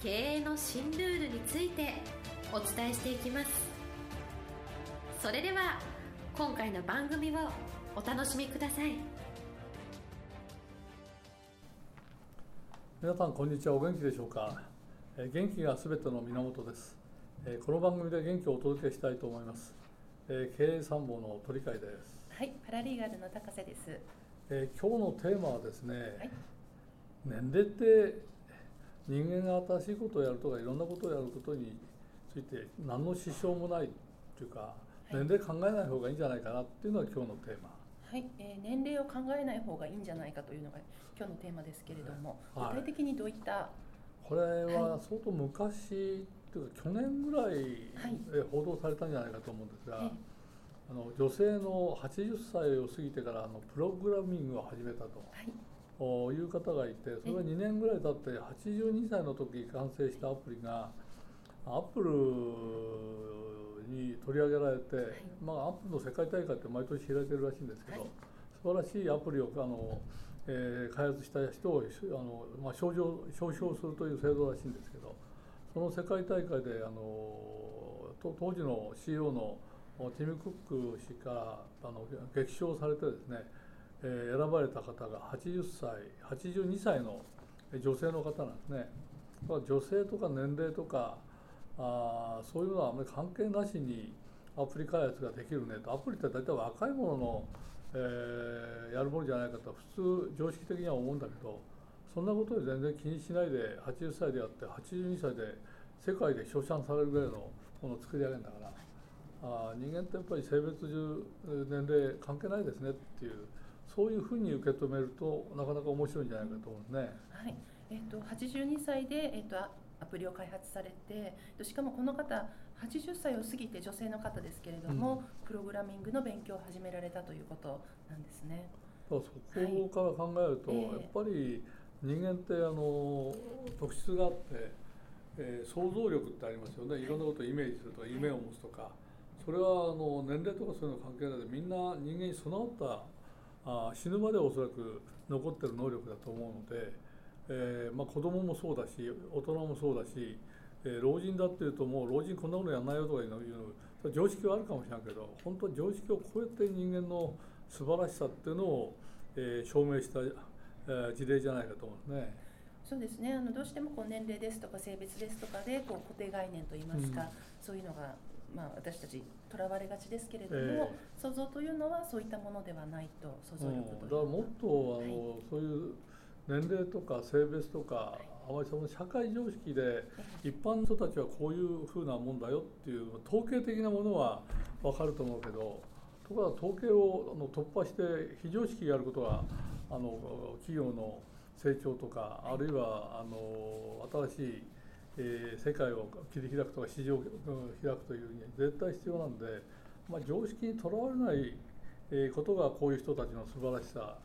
経営の新ルールについてお伝えしていきます。それでは今回の番組をお楽しみください。皆さんこんにちは。お元気でしょうか？え元気がすべての源です。えこの番組で元気をお届けしたいと思います。え経営参謀の鳥海です。はいパラリーガルの高瀬です。え今日のテーマはですね、はい。年齢って人間が新しいことをやるとかいろんなことをやることについて何の支障もないっていうか、い。年齢考えない方がいいんじゃないかなっていうのが今日のテーマ。はい、えー年齢を考えない方がいいんじゃないかというのが今日のテーマですけれども、はい。具体的にどういった？これは相当昔っていうか去年ぐらいえ報道されたんじゃないかと思うんですが、えあの女性の80歳を過ぎてからあのプログラミングを始めたと。はい。おいう方がいてそれが2年ぐらい経って82歳の時に完成したアプリがアップルに取り上げられて、まあ、アップルの世界大会って毎年開いてるらしいんですけど、はい。素晴らしいアプリをあの、えー開発した人をあの、まあ、表彰表彰するという制度らしいんですけどその世界大会であのと当時の CEO のティム・クック氏からあの激賞されてですねえ選ばれた方が80歳82歳の女性の方なんですね。女性とか年齢とかあそういうのはあまり関係なしにアプリ開発ができるね。とアプリって大体若い者の、えーやるものじゃないかと普通常識的には思うんだけどそんなことで全然気にしないで80歳であって82歳で世界で称賛されるぐらいのものを作り上げるんだからあ人間ってやっぱり性別上年齢関係ないですねっていうそういうふうに受け止めるとなかなか面白いんじゃないかと思うんですね。はいえっと82歳で、えっとあアプリを開発されてえっとしかもこの方80歳を過ぎて女性の方ですけれども、プログラミングの勉強を始められたということなんですね。そこから考えると、はいええやっぱり人間ってあの特質があって、えー想像力ってありますよねいろんなことをイメージするとか夢を持つとかそれはあの年齢とかそういうの関係ないでみんな人間に備わったあ死ぬまでおそらく残ってる能力だと思うので、えーまあ、子供もそうだし大人もそうだし、えー老人だっていうともう老人こんなことやんないよとかいうの常識はあるかもしれないけど本当常識を超えて人間の素晴らしさっていうのを、えー証明した、えー事例じゃないかと思うんですね。そうですねあのどうしてもこう年齢ですとか性別ですとかでこう固定概念といいますか、うんそういうのが、まあ、私たちとらわれがちですけれども、え想像というのはそういったものではないと想像うん、力というだからもっとあの、はい。そういう年齢とか性別とか、あまりその社会常識で一般の人たちはこういうふうなもんだよっていう統計的なものは分かると思うけどところが統計をあの突破して非常識やることがあの企業の成長とかあるいはあの新しい、えー世界を切り開くとか市場を開くというには絶対必要なんで、まあ、常識にとらわれないえことがこういう人たちの素晴らしさ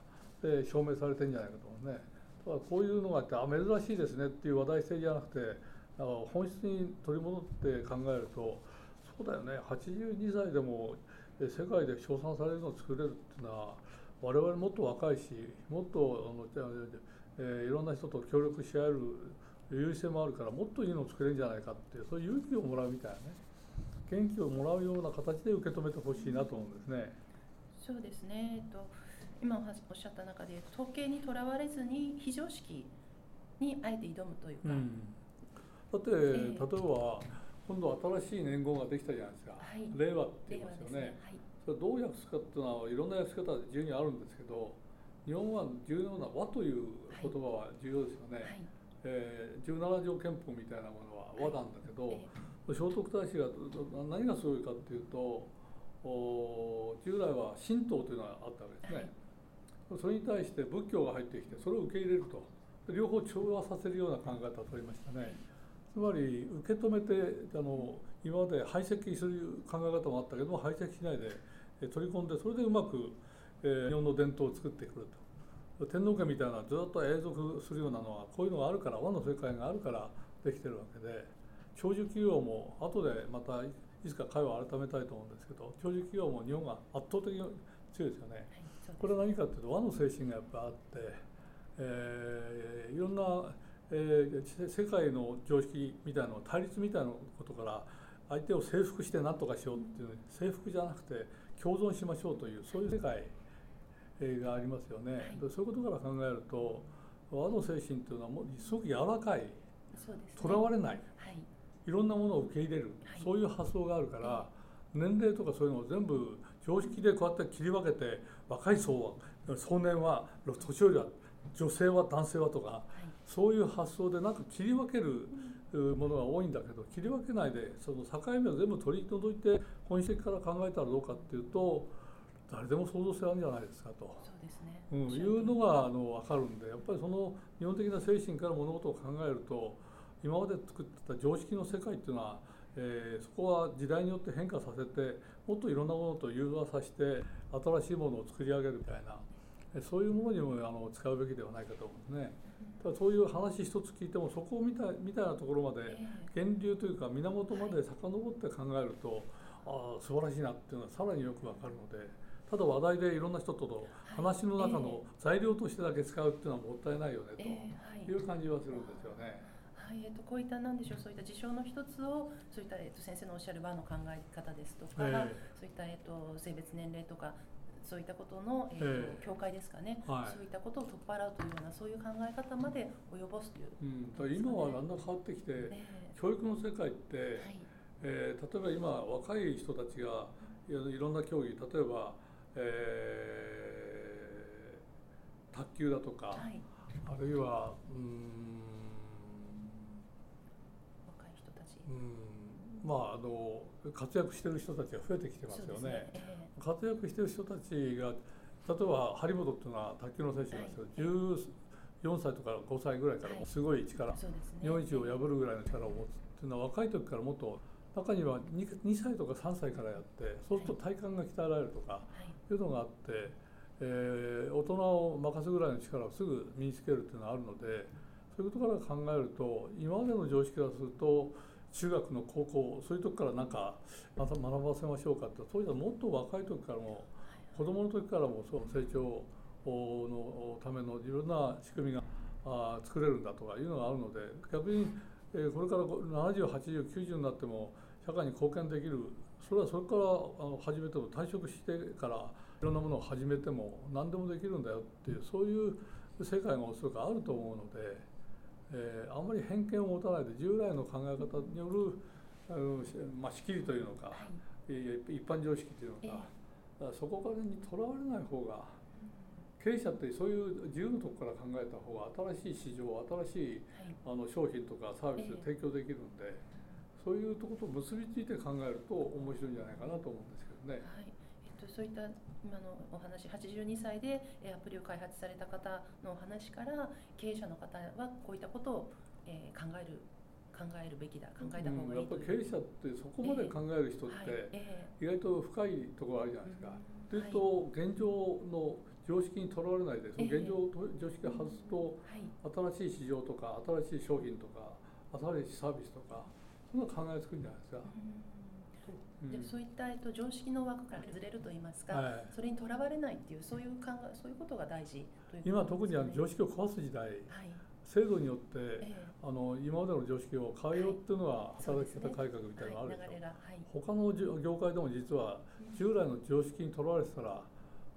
で証明されてるんじゃないかと思うね。だからこういうのがあってあ珍しいですねっていう話題性じゃなくてだから本質に取り戻って考えるとそうだよね82歳でも世界で称賛されるのを作れるっていうのは我々もっと若いしもっとあの、えーいろんな人と協力し合える優位性もあるからもっといいのを作れるんじゃないかっていうそういう勇気をもらうみたいなね。元気をもらうような形で受け止めてほしいなと思うんですね。そうですね、えっと、今おっしゃった中で統計にとらわれずに非常識にあえて挑むというか、うん、だって、え例えば今度新しい年号ができたじゃないですか、はい。令和って言いますよね。ね。はい。それどう訳すかっていうのはいろんな訳し方で自由にあるんですけど日本は重要な和という言葉は重要ですよね、はいえー17条憲法みたいなものは和なんだけど、え聖徳太子が何がすごいかっていうとお従来は神道というのがあったわけですね、それに対して仏教が入ってきてそれを受け入れると。両方調和させるような考え方を取りましたね。つまり受け止めてあの今まで排斥する考え方もあったけども排斥しないで取り込んでそれでうまく、えー、日本の伝統を作ってくると天皇家みたいなずっと永続するようなのはこういうのがあるから和の世界があるからできてるわけで長寿企業も後でまたいつか会話を改めたいと思うんですけど長寿企業も日本が圧倒的に強いですよね。はい、これは何かというと和の精神がやっぱあって、えー、いろんなえー、世界の常識みたいな対立みたいなことから相手を征服して何とかしようっていう征服じゃなくて共存しましょうというそういう世界がありますよね、はい、そういうことから考えると和の精神っていうのはもうすごく柔らかいとら、ね、われない、はい、いろんなものを受け入れる、はい、そういう発想があるから、年齢とかそういうのを全部常識でこうやって切り分けて若い層は少年は年寄りは女性は男性はとか、そういう発想でなんか切り分けるものが多いんだけど切り分けないでその境目を全部取り除いて本質から考えたらどうかっていうと誰でも創造性あるんじゃないですかと。そうですね、うん、いうのがあの分かるんでやっぱりその日本的な精神から物事を考えると今まで作ってた常識の世界っていうのは、えー、そこは時代によって変化させてもっといろんなものと融和させて新しいものを作り上げるみたいなそういうものにもあの使うべきではないかと思うんですね。ただそういう話一つ聞いてもそこみたいみたいなところまで源流というか源まで遡って考えるとああ素晴らしいなっていうのはさらによくわかるのでただ話題でいろんな人と話の中の材料としてだけ使うっていうのはもったいないよねとい。う感じはするんですよね。はい。えーと、こういったなんでしょう。そういった事象の一つをそういった、えーと、先生のおっしゃる和の考え方ですとか、えー、そういった、えーと性別年齢とかそういったことの、えーと、えー、教会ですかね、はい、そういったことを取っ払うというようなそういう考え方まで及ぼすという、うん、今はだんだん変わってきて、えー、教育の世界って、はい、えー、例えば今若い人たちがいろんな競技例えば、えー、卓球だとか、はい、あるいはうん。若い人たち。うん。まあ、あの活躍してる人たちが増えてきてますよね。ね。えー、活躍してる人たちが例えば張本っていうのは卓球の選手なんですけど、はい、14歳とか5歳ぐらいからすごい力、はいね、日本一を破るぐらいの力を持つっていうのは若い時からもっと中には 2, 2歳とか3歳からやってそうすると体幹が鍛えられるとか、いうのがあって、えー、大人を任すぐらいの力をすぐ身につけるっていうのがあるのでそういうことから考えると今までの常識からすると中学の高校そういう時からなんかまた学ばせましょうかってそういうのはもっと若い時からも子どもの時からもその成長のためのいろんな仕組みがあ作れるんだとかいうのがあるので逆に、えー、これから708090になっても社会に貢献できるそれはそれからあの始めても退職してからいろんなものを始めても何でもできるんだよっていうそういう世界がおそらくあると思うので。えー、あんまり偏見を持たないで従来の考え方によるあの、まあ、仕切りというのか、はい、一般常識というのか、えー、そこからにとらわれない方が経営者ってそういう自由のとこから考えた方が新しい市場新しい、あの商品とかサービスを提供できるんで、えー、そういうとこと結びついて考えると面白いんじゃないかなと思うんですけどね。はい。えっと、そういった今のお話82歳でアプリを開発された方のお話から経営者の方はこういったことを、えー、考える考えるべきだ考えた方がいい、う。ん、やっぱ経営者ってそこまで考える人って意外と深いところあるじゃないですか。というと現状の常識にとらわれないでその現状常識を外すと新しい市場とか新しい商品とか新しいサービスとかそ考えつくんじゃないですか。でそういった、えっと、常識の枠から外れると言いますか、はい、それにとらわれないっていうそういう考えそういうことが大事という、ね、今特にあの常識を壊す時代、はい、制度によって、えー、あの今までの常識を変えようっていうのは、働き方改革みたいなのがあるでしょ、はい、他の業界でも実は従来の常識にとらわれてたら、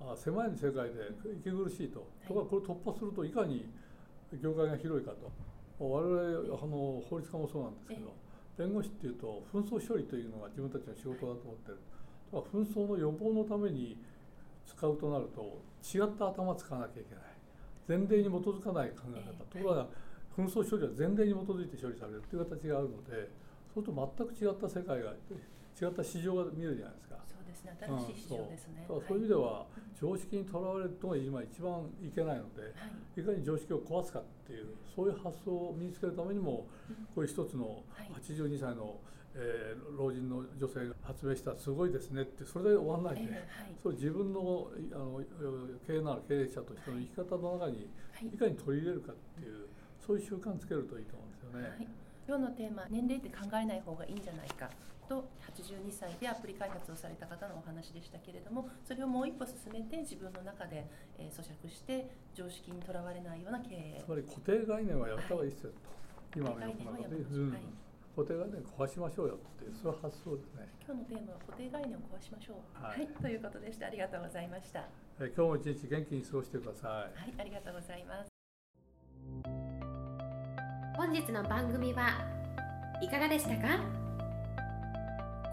あ狭い世界で息苦しいと、とかこれ突破するといかに業界が広いかと。我々あの法律家もそうなんですけど、弁護士っていうと紛争処理というのが自分たちの仕事だと思ってる。だから紛争の予防のために使うとなると違った頭使わなきゃいけない。前例に基づかない考え方。ところが紛争処理は前例に基づいて処理されるという形があるのでそうすると全く違った世界が違った市場が見えるじゃないですか。そうですね。新しい市場ですね、うん、そう。そういう意味では常識にとらわれるのが今一番いけないので、はい、いかに常識を壊すかっていうそういう発想を身につけるためにも、こういう一つの82歳の、えー、老人の女性が発明したすごいですねってそれで終わらないで、えーはい、それ自分のあの経営なる経営者としての生き方の中にいかに取り入れるかっていう、そういう習慣つけるといいと思うんですよね。はい。今日のテーマ年齢って考えない方がいいんじゃないかと82歳でアプリ開発をされた方のお話でしたけれどもそれをもう一歩進めて自分の中で、えー、咀嚼して常識にとらわれないような経営。つまり固定概念はやった方がいいですよと、はい、今のような固定概念壊しましょうよってそういう発想ですね。今日のテーマは固定概念を壊しましょう、はい、はい、ということでした。ありがとうございました、えー、今日も一日元気に過ごしてください。はい。ありがとうございます。本日の番組はいかがでしたか？